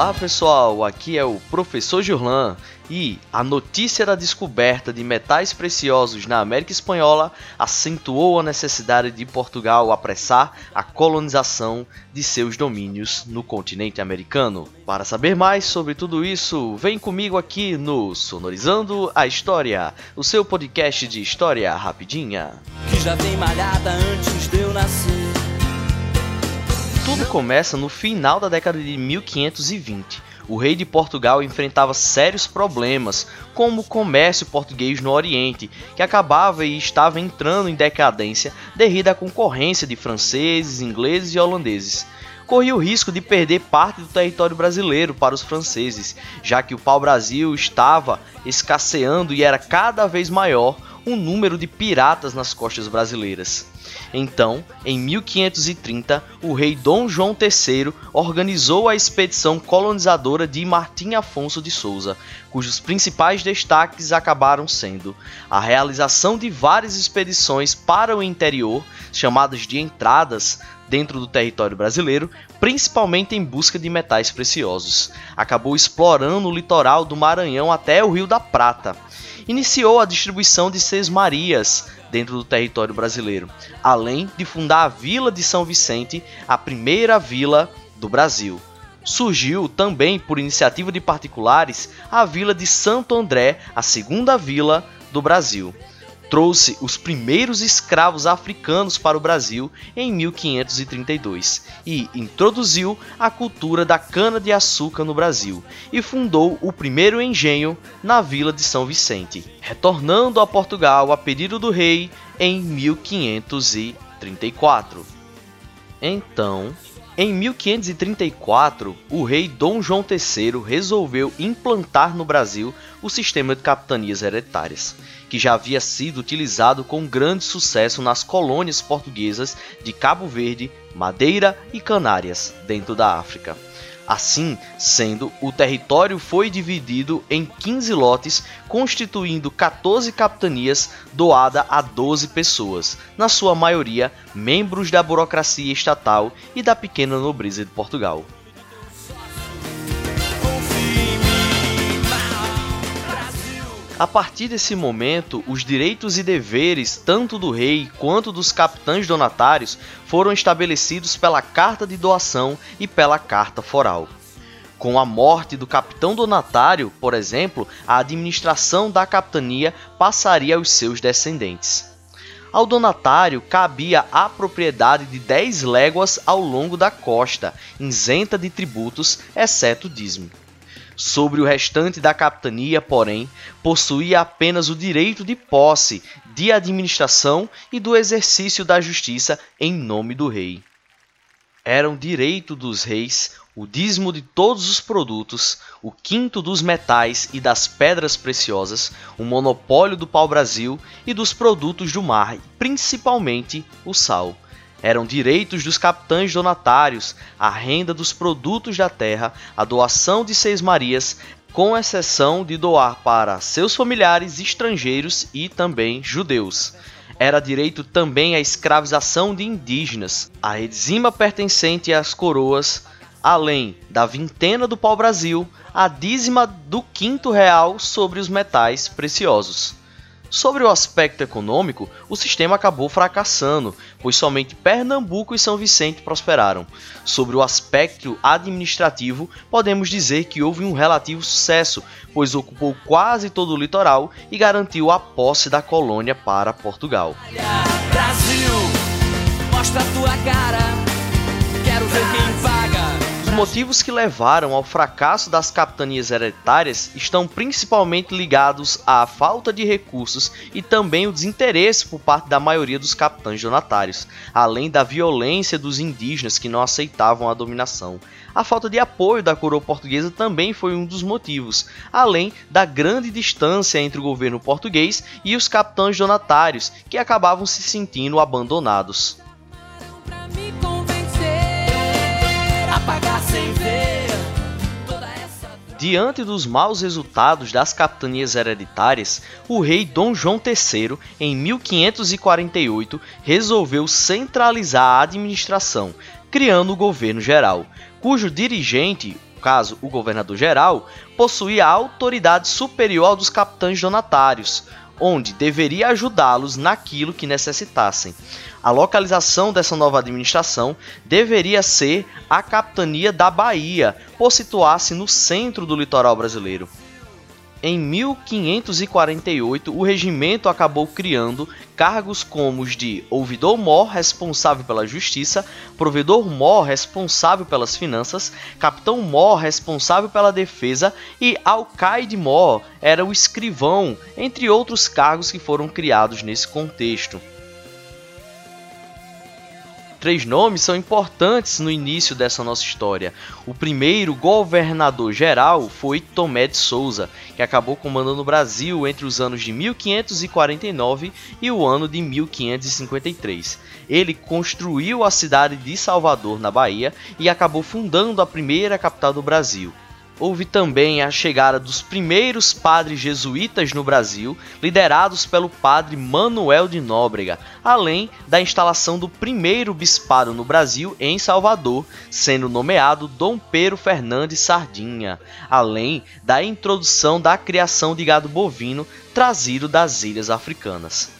Olá pessoal, aqui é o professor Jurlan e a notícia da descoberta de metais preciosos na América Espanhola acentuou a necessidade de Portugal apressar a colonização de seus domínios no continente americano. Para saber mais sobre tudo isso, vem comigo aqui no Sonorizando a História, o seu podcast de história rapidinha. Que já malhada antes de eu nascer. Tudo começa no final da década de 1520. O rei de Portugal enfrentava sérios problemas, como o comércio português no Oriente, que acabava e estava entrando em decadência devido à concorrência de franceses, ingleses e holandeses corria o risco de perder parte do território brasileiro para os franceses, já que o pau-brasil estava escasseando e era cada vez maior o número de piratas nas costas brasileiras. Então, em 1530, o rei Dom João III organizou a expedição colonizadora de Martim Afonso de Souza, cujos principais destaques acabaram sendo a realização de várias expedições para o interior, chamadas de entradas, dentro do território brasileiro, principalmente em busca de metais preciosos. Acabou explorando o litoral do Maranhão até o Rio da Prata. Iniciou a distribuição de Seis Marias, dentro do território brasileiro, além de fundar a Vila de São Vicente, a primeira vila do Brasil. Surgiu também, por iniciativa de particulares, a Vila de Santo André, a segunda vila do Brasil trouxe os primeiros escravos africanos para o Brasil em 1532 e introduziu a cultura da cana-de-açúcar no Brasil e fundou o primeiro engenho na vila de São Vicente, retornando a Portugal a pedido do rei em 1534. Então, em 1534, o rei Dom João III resolveu implantar no Brasil o sistema de capitanias hereditárias, que já havia sido utilizado com grande sucesso nas colônias portuguesas de Cabo Verde, Madeira e Canárias, dentro da África. Assim sendo, o território foi dividido em 15 lotes, constituindo 14 capitanias doada a 12 pessoas, na sua maioria membros da burocracia estatal e da pequena nobreza de Portugal. A partir desse momento, os direitos e deveres tanto do rei quanto dos capitães donatários foram estabelecidos pela carta de doação e pela carta foral. Com a morte do capitão donatário, por exemplo, a administração da capitania passaria aos seus descendentes. Ao donatário cabia a propriedade de 10 léguas ao longo da costa, isenta de tributos, exceto dízimo. Sobre o restante da capitania, porém, possuía apenas o direito de posse, de administração e do exercício da justiça em nome do rei. Eram direito dos reis o dízimo de todos os produtos, o quinto dos metais e das pedras preciosas, o monopólio do pau-brasil e dos produtos do mar, principalmente o sal eram direitos dos capitães donatários, a renda dos produtos da terra, a doação de seis marias, com exceção de doar para seus familiares estrangeiros e também judeus. Era direito também a escravização de indígenas, a redzima pertencente às coroas, além da vintena do pau-brasil, a dízima do quinto real sobre os metais preciosos. Sobre o aspecto econômico, o sistema acabou fracassando, pois somente Pernambuco e São Vicente prosperaram. Sobre o aspecto administrativo, podemos dizer que houve um relativo sucesso, pois ocupou quase todo o litoral e garantiu a posse da colônia para Portugal. Brasil, mostra tua cara, quero ver quem paga. Os motivos que levaram ao fracasso das capitanias hereditárias estão principalmente ligados à falta de recursos e também o desinteresse por parte da maioria dos capitães donatários, além da violência dos indígenas que não aceitavam a dominação. A falta de apoio da coroa portuguesa também foi um dos motivos, além da grande distância entre o governo português e os capitães donatários, que acabavam se sentindo abandonados. Diante dos maus resultados das capitanias hereditárias, o rei Dom João III, em 1548, resolveu centralizar a administração, criando o governo geral, cujo dirigente, caso o governador-geral, possuía a autoridade superior dos capitães donatários, onde deveria ajudá-los naquilo que necessitassem. A localização dessa nova administração deveria ser a capitania da Bahia, por situar-se no centro do litoral brasileiro. Em 1548, o regimento acabou criando cargos como os de ouvidor-mor, responsável pela justiça, provedor-mor, responsável pelas finanças, capitão-mor, responsável pela defesa e alcaide-mor, era o escrivão, entre outros cargos que foram criados nesse contexto. Três nomes são importantes no início dessa nossa história. O primeiro governador geral foi Tomé de Souza, que acabou comandando o Brasil entre os anos de 1549 e o ano de 1553. Ele construiu a cidade de Salvador, na Bahia, e acabou fundando a primeira capital do Brasil houve também a chegada dos primeiros padres jesuítas no Brasil, liderados pelo padre Manuel de Nóbrega, além da instalação do primeiro bispado no Brasil em Salvador, sendo nomeado Dom Pedro Fernandes Sardinha, além da introdução da criação de gado bovino trazido das ilhas africanas.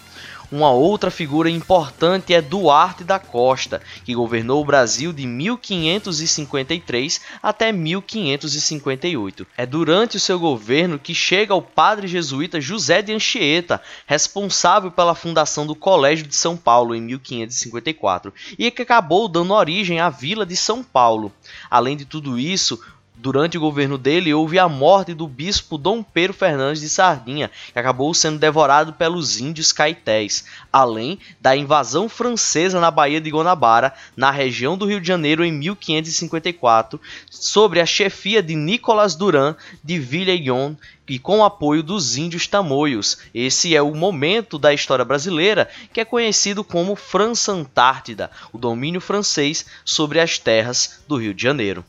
Uma outra figura importante é Duarte da Costa, que governou o Brasil de 1553 até 1558. É durante o seu governo que chega o padre jesuíta José de Anchieta, responsável pela fundação do Colégio de São Paulo em 1554, e que acabou dando origem à Vila de São Paulo. Além de tudo isso, Durante o governo dele, houve a morte do bispo Dom Pedro Fernandes de Sardinha, que acabou sendo devorado pelos índios caetés, além da invasão francesa na Baía de Guanabara, na região do Rio de Janeiro, em 1554, sobre a chefia de Nicolas Duran de Villegnon, e com o apoio dos índios tamoios. Esse é o momento da história brasileira que é conhecido como França Antártida, o domínio francês sobre as terras do Rio de Janeiro.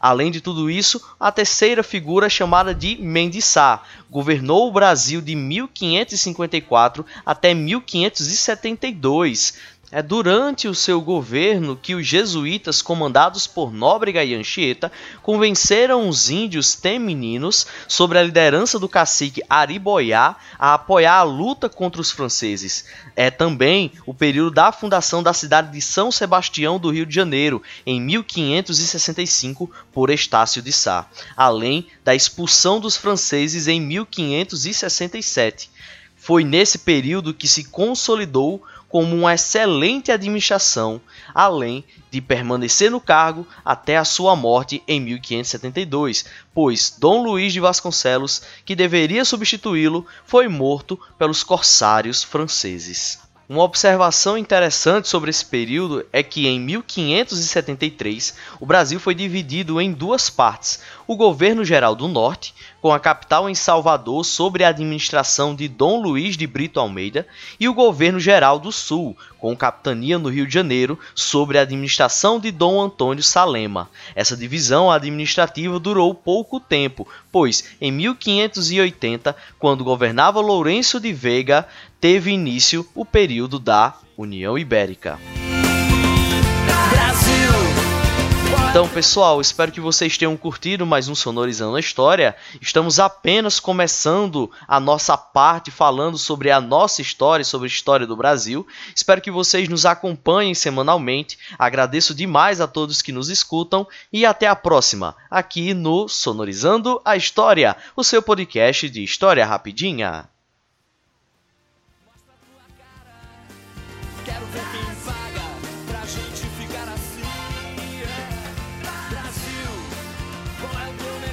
Além de tudo isso, a terceira figura é chamada de Mendiçá governou o Brasil de 1554 até 1572, é durante o seu governo que os jesuítas, comandados por Nóbrega e Anchieta, convenceram os índios temininos, sobre a liderança do cacique Ariboiá, a apoiar a luta contra os franceses. É também o período da fundação da cidade de São Sebastião do Rio de Janeiro, em 1565, por Estácio de Sá, além da expulsão dos franceses em 1567. Foi nesse período que se consolidou como uma excelente administração, além de permanecer no cargo até a sua morte em 1572, pois Dom Luís de Vasconcelos, que deveria substituí-lo, foi morto pelos corsários franceses. Uma observação interessante sobre esse período é que em 1573 o Brasil foi dividido em duas partes: o governo geral do Norte, com a capital em Salvador sob a administração de Dom Luiz de Brito Almeida, e o governo geral do Sul, com capitania no Rio de Janeiro sob a administração de Dom Antônio Salema. Essa divisão administrativa durou pouco tempo, pois em 1580, quando governava Lourenço de Veiga, teve início o período da União Ibérica. Então, pessoal, espero que vocês tenham curtido mais um Sonorizando a História. Estamos apenas começando a nossa parte falando sobre a nossa história, sobre a história do Brasil. Espero que vocês nos acompanhem semanalmente. Agradeço demais a todos que nos escutam e até a próxima, aqui no Sonorizando a História, o seu podcast de história rapidinha.